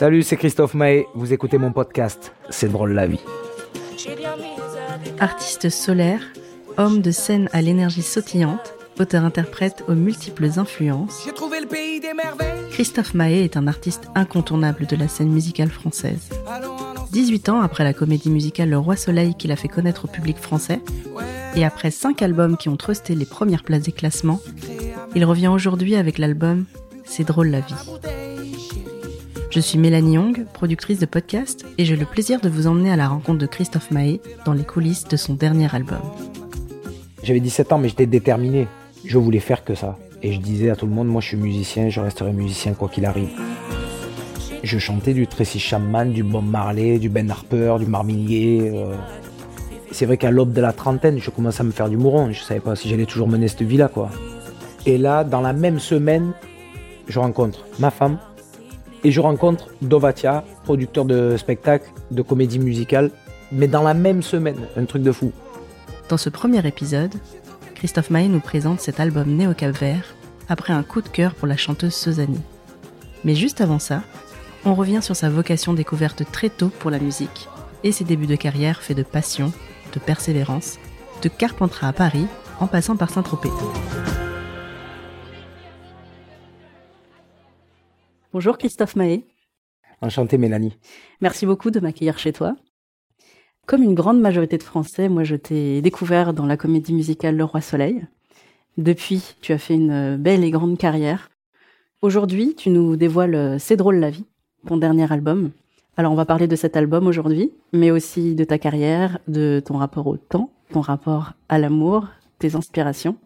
Salut, c'est Christophe Maé. Vous écoutez mon podcast. C'est drôle la vie. Artiste solaire, homme de scène à l'énergie sautillante, auteur-interprète aux multiples influences, Christophe Maé est un artiste incontournable de la scène musicale française. 18 ans après la comédie musicale Le Roi Soleil qu'il a fait connaître au public français, et après 5 albums qui ont trusté les premières places des classements, il revient aujourd'hui avec l'album C'est drôle la vie. Je suis Mélanie Young, productrice de podcast, et j'ai le plaisir de vous emmener à la rencontre de Christophe Mahé dans les coulisses de son dernier album. J'avais 17 ans, mais j'étais déterminé. Je voulais faire que ça. Et je disais à tout le monde, moi je suis musicien, je resterai musicien quoi qu'il arrive. Je chantais du Tracy Chapman, du Bob Marley, du Ben Harper, du Gaye. euh. C'est vrai qu'à l'aube de la trentaine, je commençais à me faire du mouron. Je savais pas si j'allais toujours mener cette vie-là. Et là, dans la même semaine, je rencontre ma femme et je rencontre Dovatia, producteur de spectacle, de comédie musicale. Mais dans la même semaine, un truc de fou. Dans ce premier épisode, Christophe Mahé nous présente cet album né au Cap Vert après un coup de cœur pour la chanteuse Sozani. Mais juste avant ça, on revient sur sa vocation découverte très tôt pour la musique et ses débuts de carrière faits de passion, de persévérance, de Carpentras à Paris en passant par Saint-Tropez. Bonjour Christophe Mahé, Enchanté, Mélanie. merci beaucoup de m'accueillir chez toi. Comme une grande majorité de Français, moi je t'ai découvert dans la comédie musicale Le Roi Soleil. Depuis, tu as fait une belle et grande carrière. Aujourd'hui, tu nous dévoiles C'est drôle la vie, ton dernier album. Alors on va parler de cet album aujourd'hui, mais aussi de ta carrière, de ton rapport au temps, ton rapport à l'amour, tes inspirations.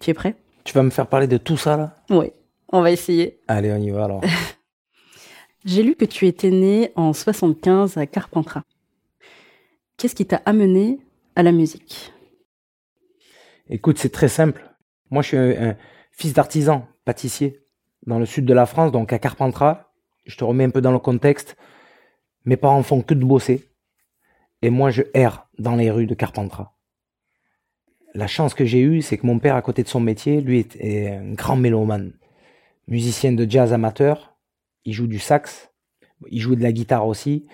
Tu es prêt? Tu vas me faire parler de tout ça, là? Oui, on va essayer. Allez, on y va alors. J'ai lu que tu étais né en 75 à Carpentras. Qu'est-ce qui t'a amené à la musique? Écoute, c'est très simple. Moi, je suis un, un fils d'artisan, pâtissier, dans le sud de la France, donc à Carpentras. Je te remets un peu dans le contexte. Mes parents font que de bosser. Et moi, je erre dans les rues de Carpentras. La chance que j'ai eue, c'est que mon père, à côté de son métier, lui est, est un grand mélomane. Musicien de jazz amateur. Il joue du sax. Il joue de la guitare aussi.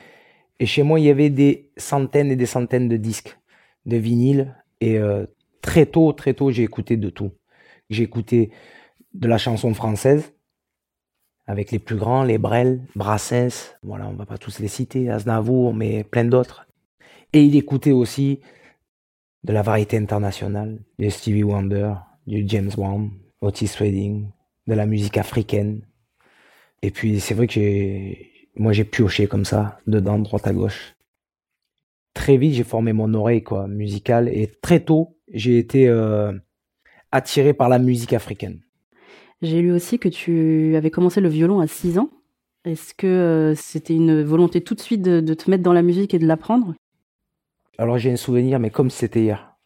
Et chez moi, il y avait des centaines et des centaines de disques, de vinyles. Et euh, très tôt, très tôt, j'ai écouté de tout. J'ai écouté de la chanson française, avec les plus grands, les Brel, Brassens, voilà, on va pas tous les citer, Aznavour, mais plein d'autres. Et il écoutait aussi de la variété internationale, du Stevie Wonder, du James Brown, Otis Redding, de la musique africaine. Et puis c'est vrai que moi j'ai pioché comme ça, dedans, droite à gauche. Très vite j'ai formé mon oreille quoi, musicale, et très tôt j'ai été euh, attiré par la musique africaine. J'ai lu aussi que tu avais commencé le violon à 6 ans. Est-ce que euh, c'était une volonté tout de suite de, de te mettre dans la musique et de l'apprendre? Alors j'ai un souvenir, mais comme c'était hier.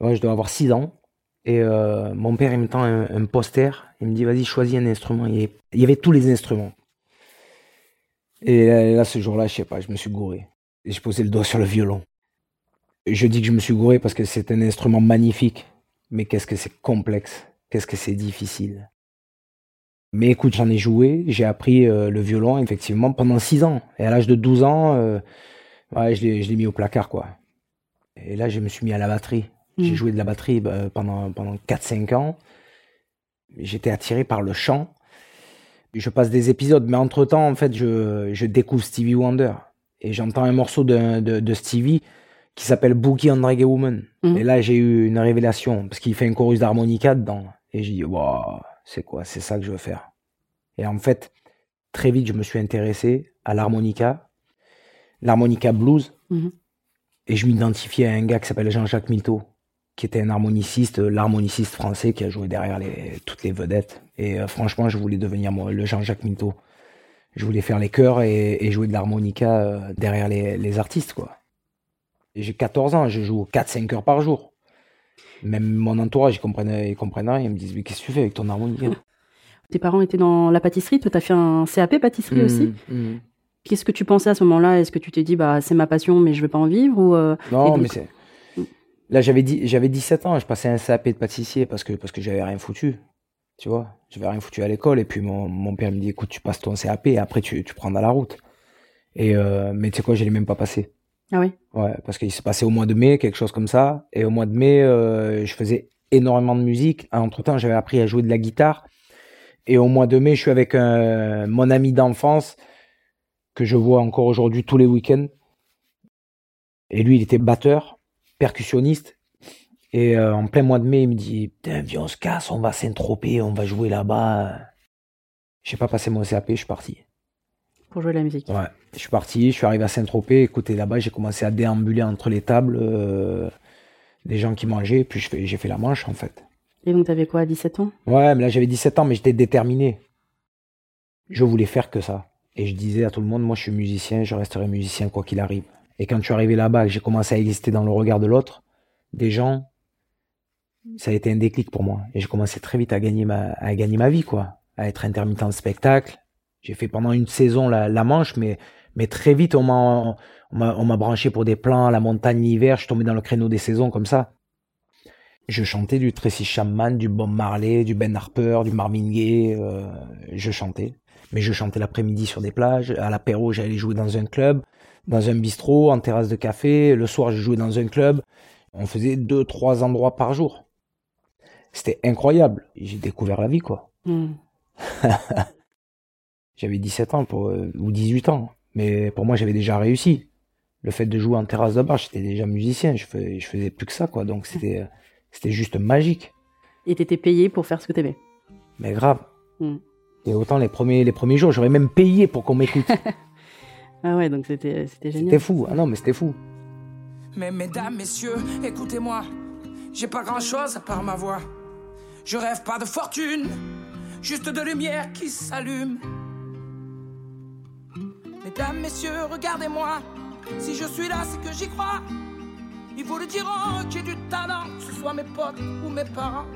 Ouais, je dois avoir 6 ans. Et euh, mon père, il me tend un, poster. Il me dit, vas-y, choisis un instrument. Il y, avait, tous les instruments. Et là, ce jour-là, je sais pas, je me suis gouré. Et je posais le doigt sur le violon. Je dis que je me suis gouré parce que c'est un instrument magnifique. Mais qu'est-ce que c'est complexe. Qu'est-ce que c'est difficile. Mais écoute, j'en ai joué. J'ai appris euh, le violon, effectivement, pendant 6 ans. Et à l'âge de 12 ans, euh, je l'ai mis au placard, quoi. Et là, je me suis mis à la batterie. J'ai Mm. joué de la batterie bah, pendant, pendant 4-5 ans. J'étais attiré par le chant. Je passe des épisodes, mais entre-temps, en fait, je, je découvre Stevie Wonder. Et j'entends un morceau de, de, de Stevie qui s'appelle Boogie on Reggae Woman. Mhm. Et là, j'ai eu une révélation, parce qu'il fait un chorus d'harmonica dedans. Et j'ai dit, wow, c'est quoi? C'est ça que je veux faire. Et en fait, très vite, je me suis intéressé à l'harmonica, l'harmonica blues, Mhm. et je m'identifiais à un gars qui s'appelle Jean-Jacques Milteau, qui était un harmoniciste, euh, l'harmoniciste français qui a joué derrière les, toutes les vedettes. Et euh, franchement, je voulais devenir moi, le Jean-Jacques Milteau. Je voulais faire les chœurs et, et jouer de l'harmonica euh, derrière les, les artistes, quoi. J'ai 14 ans, je joue 4-5 heures par jour. Même mon entourage, ils comprennent, ils comprennent rien. Ils me disent, mais qu'est-ce que tu fais avec ton harmonica? Tes parents étaient dans la pâtisserie, toi t'as fait un CAP pâtisserie aussi? Mm, mm. Qu'est-ce que tu pensais à ce moment-là? Est-ce que tu t'es dit bah c'est ma passion mais je vais pas en vivre ou euh, Non, donc- mais c'est. Là, j'avais j'avais 17 ans, je passais un CAP de pâtissier parce que, parce que j'avais rien foutu. Tu vois, j'avais rien foutu à l'école. Et puis mon, mon père me dit, écoute, tu passes ton CAP et après tu, tu prends dans la route. Et euh, mais tu sais quoi, je l'ai même pas passé. Ah oui. Ouais, parce qu'il s'est passé au mois de mai, quelque chose comme ça. Et au mois de mai, euh, je faisais énormément de musique. Entre temps, j'avais appris à jouer de la guitare. Et au mois de mai, je suis avec un, mon ami d'enfance que je vois encore aujourd'hui tous les week-ends. Et lui, il était batteur, percussionniste. Et euh, en plein mois de mai, il me dit Putain, viens, on se casse, on va s'entroper, on va jouer là-bas. J'ai pas passé mon CAP, je suis parti. Pour jouer de la musique Ouais. Je suis parti, je suis arrivé à Saint-Tropez. Écoutez, là-bas, j'ai commencé à déambuler entre les tables euh, des gens qui mangeaient. Puis j'ai fait la manche, en fait. Et donc, t'avais quoi, 17 ans? Ouais, mais là, j'avais 17 ans, mais j'étais déterminé. Je voulais faire que ça. Et je disais à tout le monde, moi, je suis musicien, je resterai musicien quoi qu'il arrive. Et quand je suis arrivé là-bas, j'ai commencé à exister dans le regard de l'autre, des gens, ça a été un déclic pour moi. Et j'ai commencé très vite à gagner ma, à gagner ma vie, quoi. À être intermittent de spectacle. J'ai fait pendant une saison la, la manche, mais, mais très vite, on m'a, on m'a branché pour des plans la montagne l'hiver. Je tombé dans le créneau des saisons comme ça. Je chantais du Tracy Chapman, du Bob Marley, du Ben Harper, du Marvin Gaye. Euh, je chantais. Mais je chantais l'après-midi sur des plages. À l'apéro, j'allais jouer dans un club, dans un bistrot, en terrasse de café. Le soir, je jouais dans un club. On faisait deux, trois endroits par jour. C'était incroyable. J'ai découvert la vie, quoi. Mm. j'avais 17 ans pour, euh, ou 18 ans. Mais pour moi, j'avais déjà réussi. Le fait de jouer en terrasse de bar, j'étais déjà musicien. Je faisais, je faisais plus que ça, quoi. Donc c'était, c'était juste magique. Et t'étais payé pour faire ce que t'aimais. Mais grave. Mm. Et autant les premiers, les premiers jours, j'aurais même payé pour qu'on m'écoute. ah ouais, donc c'était, c'était génial. C'était fou. Ah non, mais c'était fou. Mais mesdames, messieurs, écoutez-moi. J'ai pas grand chose à part ma voix. Je rêve pas de fortune, juste de lumière qui s'allume. Mesdames, messieurs, regardez-moi. Si je suis là, c'est que j'y crois. Ils vous le diront que j'ai du talent, que ce soit mes potes ou mes parents.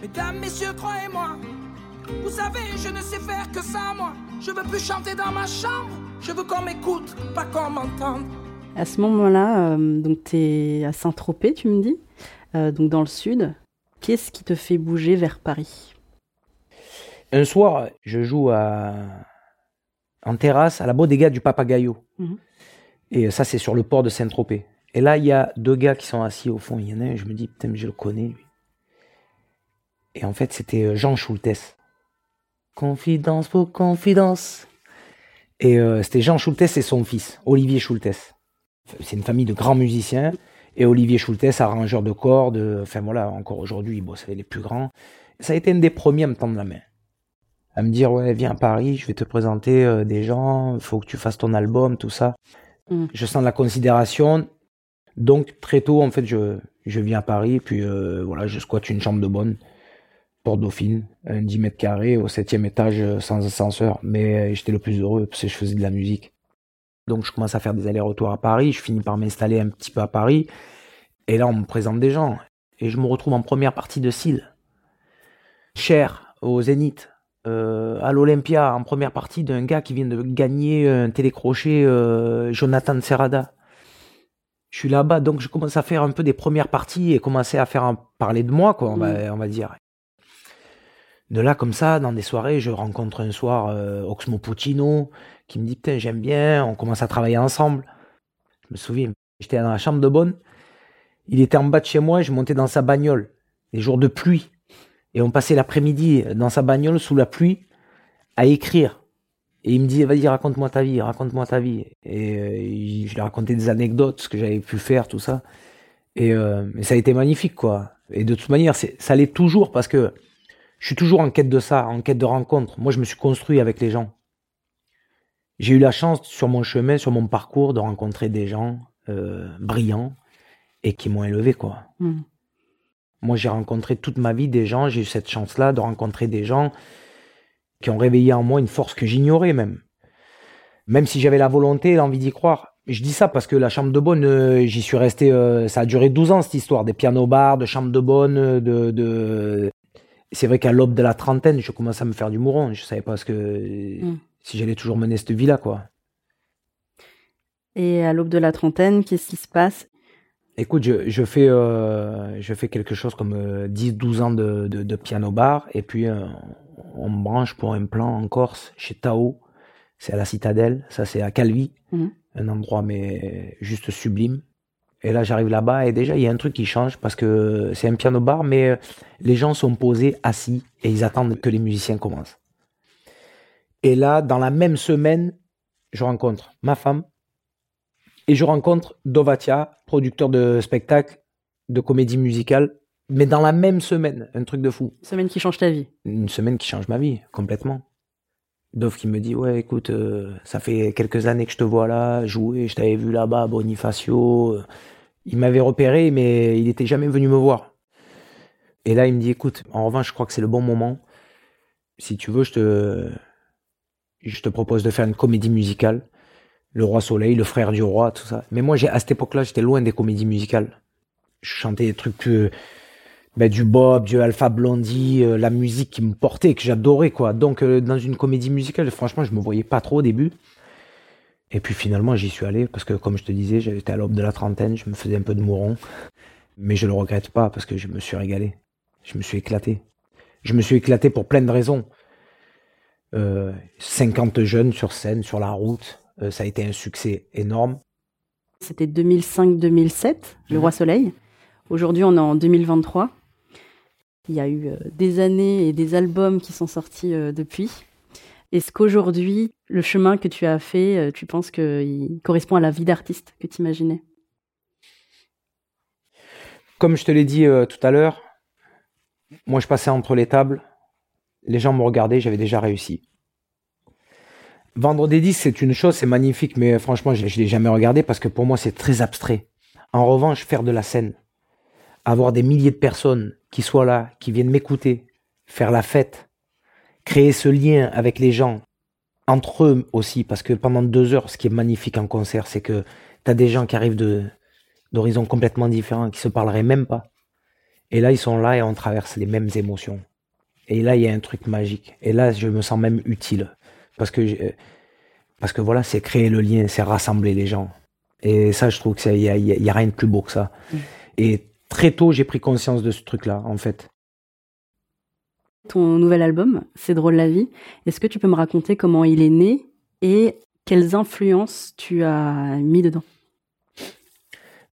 Mesdames, messieurs, croyez-moi. Vous savez, je ne sais faire que ça, moi. Je veux plus chanter dans ma chambre. Je veux qu'on m'écoute, pas qu'on m'entende. À ce moment-là, euh, donc tu es à Saint-Tropez, tu me dis, euh, donc dans le sud. Qu'est-ce qui te fait bouger vers Paris? Un soir, je joue à... en terrasse à la bodega du Papagayo. Mhm. Et ça, c'est sur le port de Saint-Tropez. Et là, il y a deux gars qui sont assis au fond. Il y en a un, je me dis, putain, je le connais, lui. Et en fait, c'était euh, Jean Schultes. Confidence pour confidence. Et euh, c'était Jean Schultes et son fils, Olivier Schultes. C'est une famille de grands musiciens. Et Olivier Schultes, arrangeur de cordes. Enfin voilà, encore aujourd'hui, il bosse avec les plus grands. Ça a été un des premiers à me tendre la main. À me dire, ouais, viens à Paris, je vais te présenter euh, des gens, il faut que tu fasses ton album, tout ça. Mm. Je sens la considération. Donc très tôt, en fait, je, je viens à Paris, puis voilà, je squatte une chambre de bonne. Porte Dauphine, un 10 mètres carrés au septième étage euh, sans ascenseur. Mais euh, j'étais le plus heureux parce que je faisais de la musique. Donc je commence à faire des allers-retours à Paris. Je finis par m'installer un petit peu à Paris. Et là, on me présente des gens. Et je me retrouve en première partie de Cille. Cher, au Zénith. Euh, à l'Olympia, en première partie d'un gars qui vient de gagner un télécrochet, Jonathan Serrada. Je suis là-bas, donc je commence à faire un peu des premières parties et commencer à faire un, parler de moi, quoi, on va, on va dire de là, comme ça, dans des soirées, je rencontre un soir euh, Oxmo Puccino qui me dit Putain, j'aime bien, on commence à travailler ensemble. Je me souviens, j'étais dans la chambre de bonne, il était en bas de chez moi et je montais dans sa bagnole, les jours de pluie. Et on passait l'après-midi dans sa bagnole sous la pluie à écrire. Et il me dit Vas-y, raconte-moi ta vie, raconte-moi ta vie. Et euh, je lui ai raconté des anecdotes, ce que j'avais pu faire, tout ça. Et euh, ça a été magnifique, quoi. Et de toute manière, ça l'est toujours parce que je suis toujours en quête de ça, en quête de rencontres. Moi, je me suis construit avec les gens. J'ai eu la chance sur mon chemin, sur mon parcours, de rencontrer des gens euh, brillants et qui m'ont élevé, quoi. Hmm. Moi, j'ai rencontré toute ma vie des gens, j'ai eu cette chance-là de rencontrer des gens qui ont réveillé en moi une force que j'ignorais même. Même si j'avais la volonté et l'envie d'y croire. Je dis ça parce que la chambre de bonne, euh, j'y suis resté, euh, ça a duré 12 ans cette histoire, des pianos-bars, de chambre de bonne, de, de, c'est vrai qu'à l'aube de la trentaine, je commençais à me faire du mouron. Je savais pas ce que mm. si j'allais toujours mener cette vie-là, quoi. Et à l'aube de la trentaine, qu'est-ce qui se passe? Écoute, je, fais, euh, je fais quelque chose comme 10-12 ans de, de, piano bar et puis on me branche pour un plan en Corse chez Tao. C'est à la Citadelle, ça c'est à Calvi, mhm. un endroit mais juste sublime. Et là, j'arrive là-bas et déjà, il y a un truc qui change parce que c'est un piano bar, mais euh, les gens sont posés assis et ils attendent que les musiciens commencent. Et là, dans la même semaine, je rencontre ma femme et je rencontre Dovatia, producteur de spectacle, de comédie musicale, mais dans la même semaine, un truc de fou. Une semaine qui change ta vie. Une semaine qui change ma vie, complètement. Dov qui me dit ouais écoute euh, ça fait quelques années que je te vois là jouer je t'avais vu là-bas Bonifacio il m'avait repéré, mais il n'était jamais venu me voir. Et là, il me dit, écoute, en revanche, je crois que c'est le bon moment. Si tu veux, je te, je te propose de faire une comédie musicale. Le Roi Soleil, le frère du roi, tout ça. Mais moi, j'ai, à cette époque-là, j'étais loin des comédies musicales. Je chantais des trucs, euh, ben, du Bob, du Alpha Blondie, euh, la musique qui me portait, que j'adorais, quoi. Donc, euh, dans une comédie musicale, franchement, je me voyais pas trop au début. Et puis finalement, j'y suis allé parce que, comme je te disais, j'étais à l'aube de la trentaine, je me faisais un peu de mouron. Mais je le regrette pas parce que je me suis régalé. Je me suis éclaté. Je me suis éclaté pour plein de raisons. Euh, 50 jeunes sur scène, sur la route, euh, ça a été un succès énorme. C'était 2005-2007, Le Roi Soleil. Aujourd'hui, on est en 2023. Il y a eu euh, des années et des albums qui sont sortis euh, depuis. Est-ce qu'aujourd'hui, le chemin que tu as fait, euh, tu penses qu'il correspond à la vie d'artiste que tu imaginais? Comme je te l'ai dit tout à l'heure, moi je passais entre les tables, les gens me regardaient, j'avais déjà réussi. Vendre des disques, c'est une chose, c'est magnifique, mais franchement, je ne l'ai jamais regardé parce que pour moi, c'est très abstrait. En revanche, faire de la scène, avoir des milliers de personnes qui soient là, qui viennent m'écouter, faire la fête, créer ce lien avec les gens, entre eux aussi, parce que pendant deux heures, ce qui est magnifique en concert, c'est que tu as des gens qui arrivent de d'horizons complètement différents, qui se parleraient même pas. Et là, ils sont là et on traverse les mêmes émotions. Et là, il y a un truc magique. Et là, je me sens même utile. Parce que, parce que voilà, c'est créer le lien, c'est rassembler les gens. Et ça, je trouve qu'il n'y a, y a, rien de plus beau que ça. Mm. Et très tôt, j'ai pris conscience de ce truc-là, en fait ton nouvel album, C'est drôle la vie. Est-ce que tu peux me raconter comment il est né et quelles influences tu as mis dedans?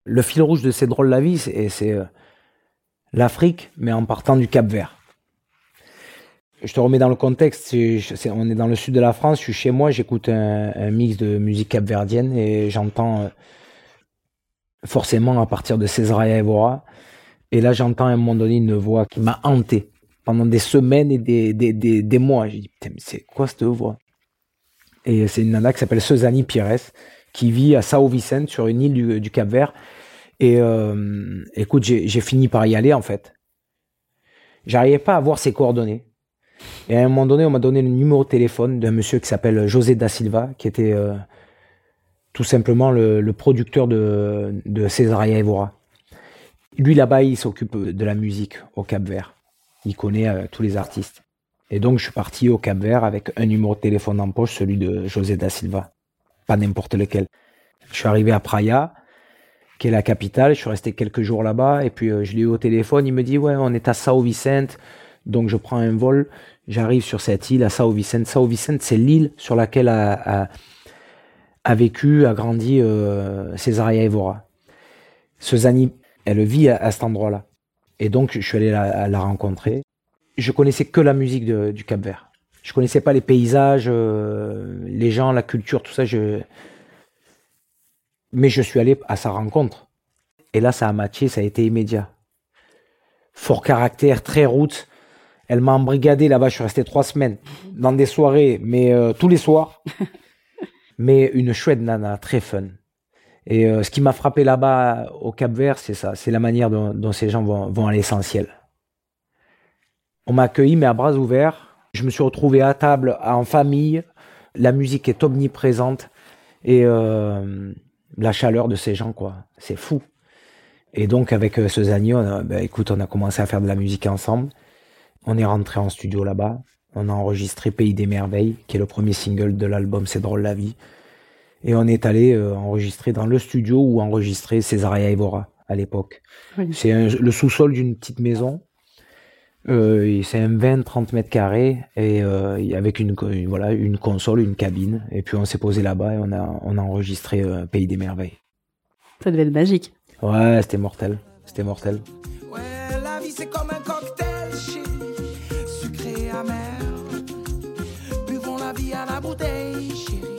Le fil rouge de C'est drôle la vie, c'est euh, l'Afrique, mais en partant du Cap Vert. Je te remets dans le contexte, on est dans le sud de la France, je suis chez moi, j'écoute un, mix de musique capverdienne et j'entends euh, forcément à partir de César Evora. Et là, j'entends à un moment donné une voix qui m'a hanté pendant des semaines et des, des, des, des mois. J'ai dit, putain, mais c'est quoi cette voix? Et c'est une nana qui s'appelle Suzanne Pires, qui vit à Sao Vicente, sur une île du, Cap-Vert. Et euh, écoute, j'ai fini par y aller, en fait. J'arrivais pas à voir ses coordonnées. Et à un moment donné, on m'a donné le numéro de téléphone d'un monsieur qui s'appelle José da Silva, qui était euh, tout simplement le, le, producteur de, de Cesaria Evora. Lui, là-bas, il s'occupe de la musique au Cap-Vert il connaît euh, tous les artistes. Et donc, je suis parti au Cap Vert avec un numéro de téléphone en poche, celui de José da Silva. Pas n'importe lequel. Je suis arrivé à Praia, qui est la capitale. Je suis resté quelques jours là-bas. Et puis, euh, je l'ai eu au téléphone. Il me dit, ouais, on est à Sao Vicente. Donc, je prends un vol. J'arrive sur cette île à Sao Vicente. Sao Vicente, c'est l'île sur laquelle a, vécu, a grandi euh, Césaria Evora. Suzanne, elle vit à cet endroit-là. Et donc, je suis allé la, la rencontrer. Je connaissais que la musique du Cap Vert. Je connaissais pas les paysages, euh, les gens, la culture, tout ça. Je... Mais je suis allé à sa rencontre. Et là, ça a matché, ça a été immédiat. Fort caractère, très route. Elle m'a embrigadé là-bas, je suis resté trois semaines dans des soirées, mais euh, tous les soirs. mais une chouette nana, très fun. Et euh, ce qui m'a frappé là-bas au Cap Vert, c'est ça, c'est la manière dont, ces gens vont, à l'essentiel. On m'a accueilli, mais à bras ouverts. Je me suis retrouvé à table, en famille. La musique est omniprésente. Et euh, la chaleur de ces gens, quoi. C'est fou. Et donc, avec euh, ce on ben, on a commencé à faire de la musique ensemble. On est rentré en studio là-bas. On a enregistré Pays des Merveilles, qui est le premier single de l'album C'est drôle la vie. Et on est allé euh, enregistrer dans le studio où enregistrer Césaria Evora à l'époque. C'est le sous-sol d'une petite maison. Euh, c'est un 20-30 mètres carrés et euh, avec une, voilà, une console, une cabine. Et puis on s'est posé là-bas et on a, on a enregistré euh, Pays des Merveilles. Ça devait être magique. Ouais, c'était mortel. C'était mortel. Ouais, la vie c'est comme un cocktail, sucré et amer. Buvons la vie à la bouteille, chérie.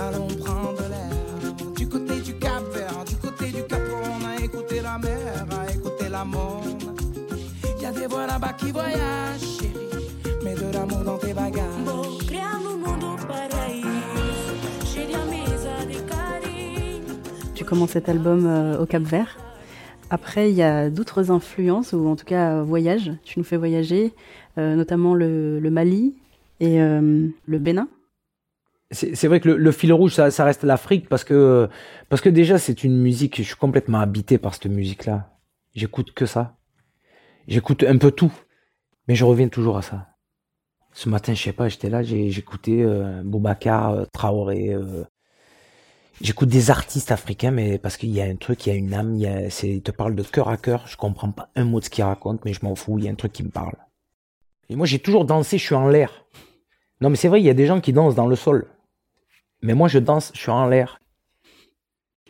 Allons prendre l'air. Du côté du Cap Vert, du côté du Cap on a écouté la mer, a écouté la monde. Y a des voix là-bas qui voyagent, chérie. Mais de l'amour dans tes bagages. Tu commences cet album euh, au Cap Vert. Après, il y a d'autres influences, ou en tout cas euh, voyages. Tu nous fais voyager, euh, notamment le, Mali et le Bénin. C'est vrai que le, fil rouge, ça, reste l'Afrique parce que, parce que déjà, c'est une musique, je suis complètement habité par cette musique-là. J'écoute que ça. J'écoute un peu tout. Mais je reviens toujours à ça. Ce matin, je sais pas, j'étais là, j'écoutais euh, Boubacar, Traoré, J'écoute des artistes africains, mais parce qu'il y a un truc, il y a une âme, il, y a, c'est, te parle de cœur à cœur. Je comprends pas un mot de ce qu'il raconte, mais je m'en fous. Il y a un truc qui me parle. Et moi, j'ai toujours dansé. Je suis en l'air. Non, mais c'est vrai, il y a des gens qui dansent dans le sol. Mais moi, je danse. Je suis en l'air.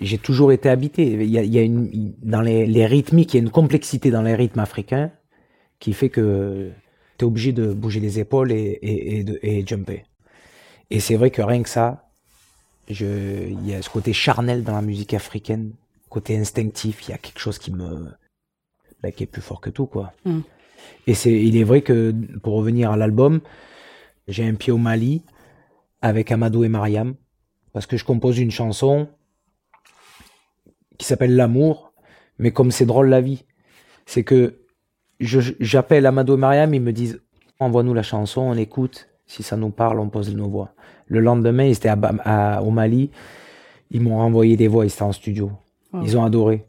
J'ai toujours été habité. Il y a, il y a une, dans les, les rythmiques, il y a une complexité dans les rythmes africains qui fait que tu es obligé de bouger les épaules et, et, et, de, et jumper. Et c'est vrai que rien que ça, il y a ce côté charnel dans la musique africaine, côté instinctif, il y a quelque chose qui me, bah, qui est plus fort que tout, quoi. Mm. Et c'est, il est vrai que, pour revenir à l'album, j'ai un pied au Mali, avec Amadou et Mariam, parce que je compose une chanson qui s'appelle L'amour, mais comme c'est drôle la vie, c'est que j'appelle Amadou et Mariam, ils me disent, envoie-nous la chanson, on écoute, si ça nous parle, on pose nos voix. Le lendemain, ils étaient à, au Mali. Ils m'ont renvoyé des voix. Ils étaient en studio. Ils ont adoré.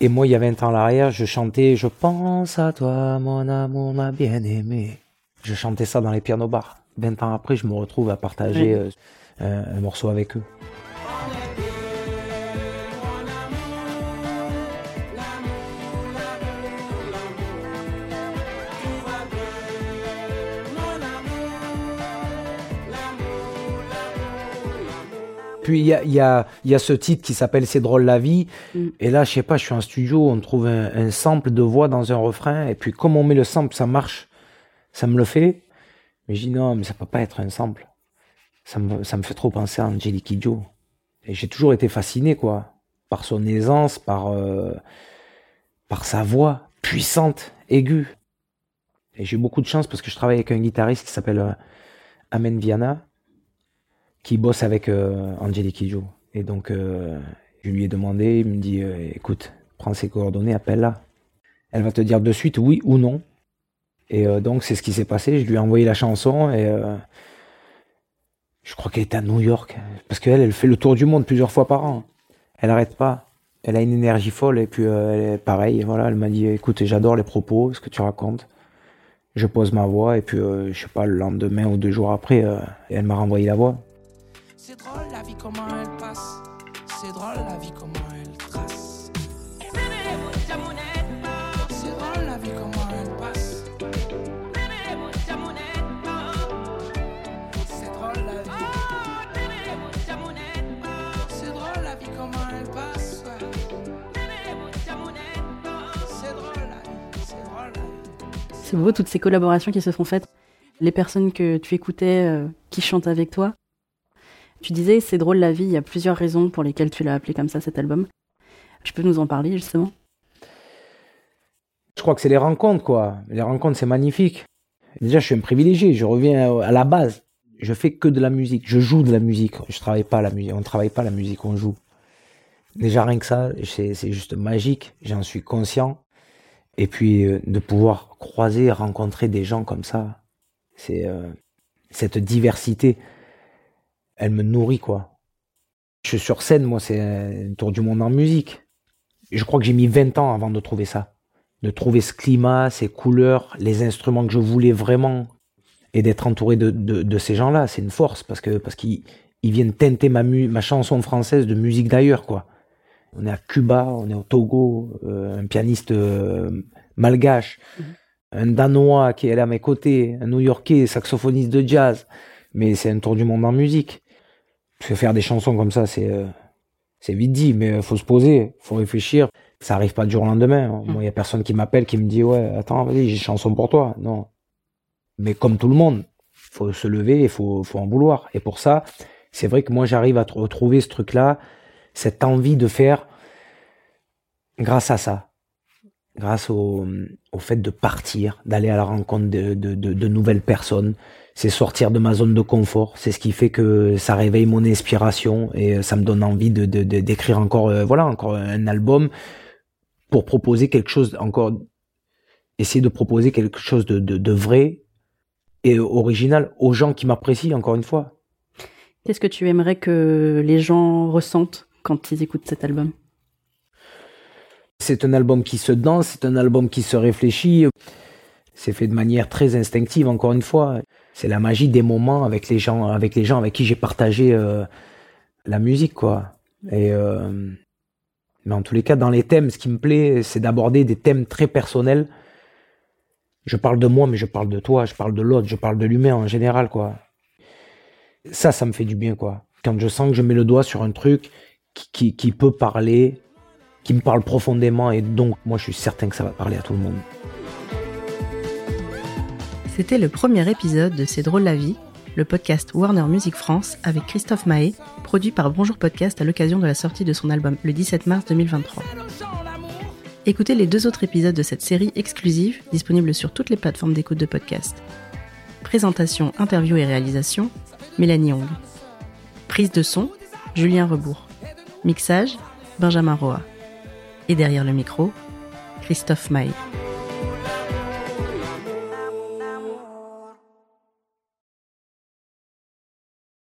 Et moi, il y a 20 ans à l'arrière, je chantais Je pense à toi, mon amour, ma bien-aimée. Je chantais ça dans les pianos bars. 20 ans après, je me retrouve à partager euh, un morceau avec eux. Puis il y a, y, a, y a ce titre qui s'appelle C'est drôle la vie. Mm. Et là, je sais pas, je suis en studio, on trouve un, sample de voix dans un refrain. Et puis comme on met le sample, ça marche. Ça me le fait. Mais je dis non, mais ça peut pas être un sample. Ça me, ça me fait trop penser à Angelique Kidjo. Et j'ai toujours été fasciné, quoi. Par son aisance, par, euh, par sa voix puissante, aiguë. Et j'ai eu beaucoup de chance parce que je travaille avec un guitariste qui s'appelle euh, Amen Viana qui bosse avec euh, Angelique Kidjo. Et donc, euh, je lui ai demandé, il me dit, écoute, prends ses coordonnées, appelle-la. Elle va te dire de suite oui ou non. Et euh, donc, c'est ce qui s'est passé. Je lui ai envoyé la chanson et je crois qu'elle est à New York. Parce qu'elle, elle fait le tour du monde plusieurs fois par an. Elle arrête pas. Elle a une énergie folle et puis elle est pareil. Voilà, elle m'a dit, écoute, j'adore les propos, ce que tu racontes. Je pose ma voix et puis, je sais pas, le lendemain ou deux jours après, elle m'a renvoyé la voix. C'est drôle la vie comment elle passe. C'est drôle la vie comment elle trace. C'est C'est beau toutes ces collaborations qui se sont faites. Les personnes que tu écoutais euh, qui chantent avec toi, tu disais, c'est drôle la vie, il y a plusieurs raisons pour lesquelles tu l'as appelé comme ça cet album. Tu peux nous en parler justement? Je crois que c'est les rencontres, quoi. Les rencontres, c'est magnifique. Déjà, je suis un privilégié, je reviens à la base. Je fais que de la musique, je joue de la musique. Je travaille pas la musique, on ne travaille pas la musique, on joue. Déjà, rien que ça, c'est juste magique, j'en suis conscient. Et puis, euh, de pouvoir croiser, rencontrer des gens comme ça, c'est euh, cette diversité elle me nourrit, quoi. Je suis sur scène, moi, c'est un tour du monde en musique. je crois que j'ai mis 20 ans avant de trouver ça. De trouver ce climat, ces couleurs, les instruments que je voulais vraiment. Et d'être entouré de, de, ces gens-là, c'est une force parce que parce qu'ils ils viennent teinter ma, ma chanson française de musique d'ailleurs, quoi. On est à Cuba, on est au Togo, euh, un pianiste euh, malgache, mhm. un Danois qui est là à mes côtés, un New-Yorkais, saxophoniste de jazz. Mais c'est un tour du monde en musique. Parce que faire des chansons comme ça, c'est euh, c'est vite dit, mais faut se poser, faut réfléchir. Ça arrive pas du jour au lendemain. Mhm. Moi, il y a personne qui m'appelle, qui me dit ouais, attends, vas-y, j'ai une chanson pour toi. Non. Mais comme tout le monde, faut se lever, il faut faut en vouloir. Et pour ça, c'est vrai que moi, j'arrive à retrouver ce truc-là cette envie de faire grâce à ça, grâce au, au fait de partir, d'aller à la rencontre de, de, de, nouvelles personnes. C'est sortir de ma zone de confort. C'est ce qui fait que ça réveille mon inspiration et ça me donne envie de d'écrire encore, euh, voilà, encore un album pour proposer quelque chose encore, essayer de proposer quelque chose de, de vrai et original aux gens qui m'apprécient. Encore une fois. Qu'est-ce que tu aimerais que les gens ressentent? Quand ils écoutent cet album C'est un album qui se danse, c'est un album qui se réfléchit. C'est fait de manière très instinctive, encore une fois. C'est la magie des moments avec les gens, avec les gens avec qui j'ai partagé euh, la musique, quoi. Et euh, mais en tous les cas, dans les thèmes, ce qui me plaît, c'est d'aborder des thèmes très personnels. Je parle de moi, mais je parle de toi, je parle de l'autre, je parle de l'humain en général, quoi. Ça, ça me fait du bien, quoi. Quand je sens que je mets le doigt sur un truc qui, peut parler, qui me parle profondément et donc moi je suis certain que ça va parler à tout le monde. C'était le premier épisode de C'est drôle la vie, le podcast Warner Music France avec Christophe Mahé, produit par Bonjour Podcast à l'occasion de la sortie de son album le 17 mars 2023. Écoutez les deux autres épisodes de cette série exclusive, disponible sur toutes les plateformes d'écoute de podcast. Présentation, interview et réalisation, Mélanie Hong. Prise de son, Julien Rebourg. Mixage, Benjamin Roa. Et derrière le micro, Christophe Maé.